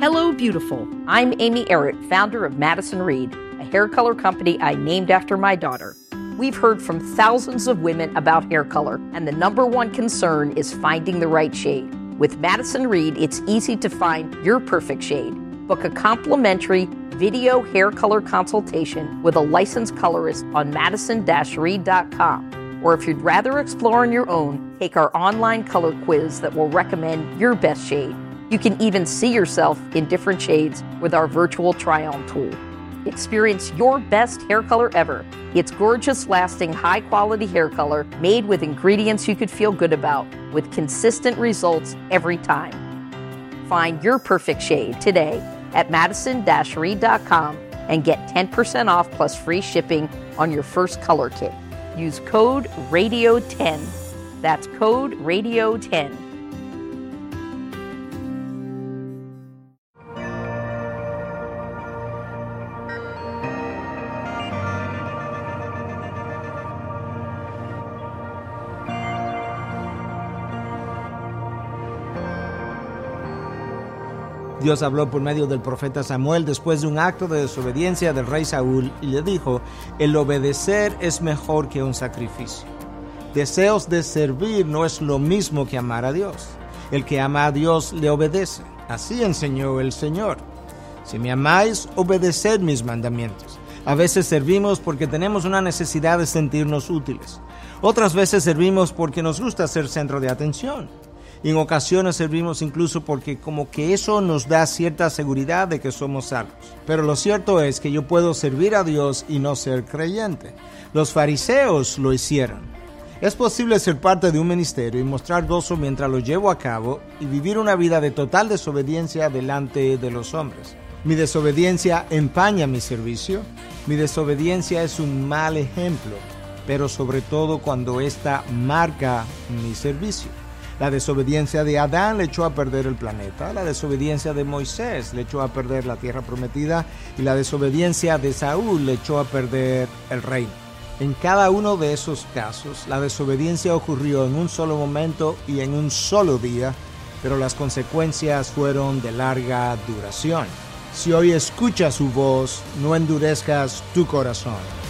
Hello, beautiful. I'm Amy Errett, founder of Madison Reed, a hair color company I named after my daughter. We've heard from thousands of women about hair color, and the number one concern is finding the right shade. With Madison Reed, it's easy to find your perfect shade. Book a complimentary video hair color consultation with a licensed colorist on madison reed.com. Or if you'd rather explore on your own, take our online color quiz that will recommend your best shade. You can even see yourself in different shades with our virtual try on tool. Experience your best hair color ever. It's gorgeous, lasting, high quality hair color made with ingredients you could feel good about, with consistent results every time. Find your perfect shade today at madison reed.com and get 10% off plus free shipping on your first color kit. Use code RADIO10. That's code RADIO10. Dios habló por medio del profeta Samuel después de un acto de desobediencia del rey Saúl y le dijo, el obedecer es mejor que un sacrificio. Deseos de servir no es lo mismo que amar a Dios. El que ama a Dios le obedece. Así enseñó el Señor. Si me amáis, obedeced mis mandamientos. A veces servimos porque tenemos una necesidad de sentirnos útiles. Otras veces servimos porque nos gusta ser centro de atención. Y en ocasiones servimos incluso porque como que eso nos da cierta seguridad de que somos salvos. Pero lo cierto es que yo puedo servir a Dios y no ser creyente. Los fariseos lo hicieron. Es posible ser parte de un ministerio y mostrar gozo mientras lo llevo a cabo y vivir una vida de total desobediencia delante de los hombres. Mi desobediencia empaña mi servicio. Mi desobediencia es un mal ejemplo, pero sobre todo cuando ésta marca mi servicio. La desobediencia de Adán le echó a perder el planeta, la desobediencia de Moisés le echó a perder la tierra prometida y la desobediencia de Saúl le echó a perder el reino. En cada uno de esos casos, la desobediencia ocurrió en un solo momento y en un solo día, pero las consecuencias fueron de larga duración. Si hoy escuchas su voz, no endurezcas tu corazón.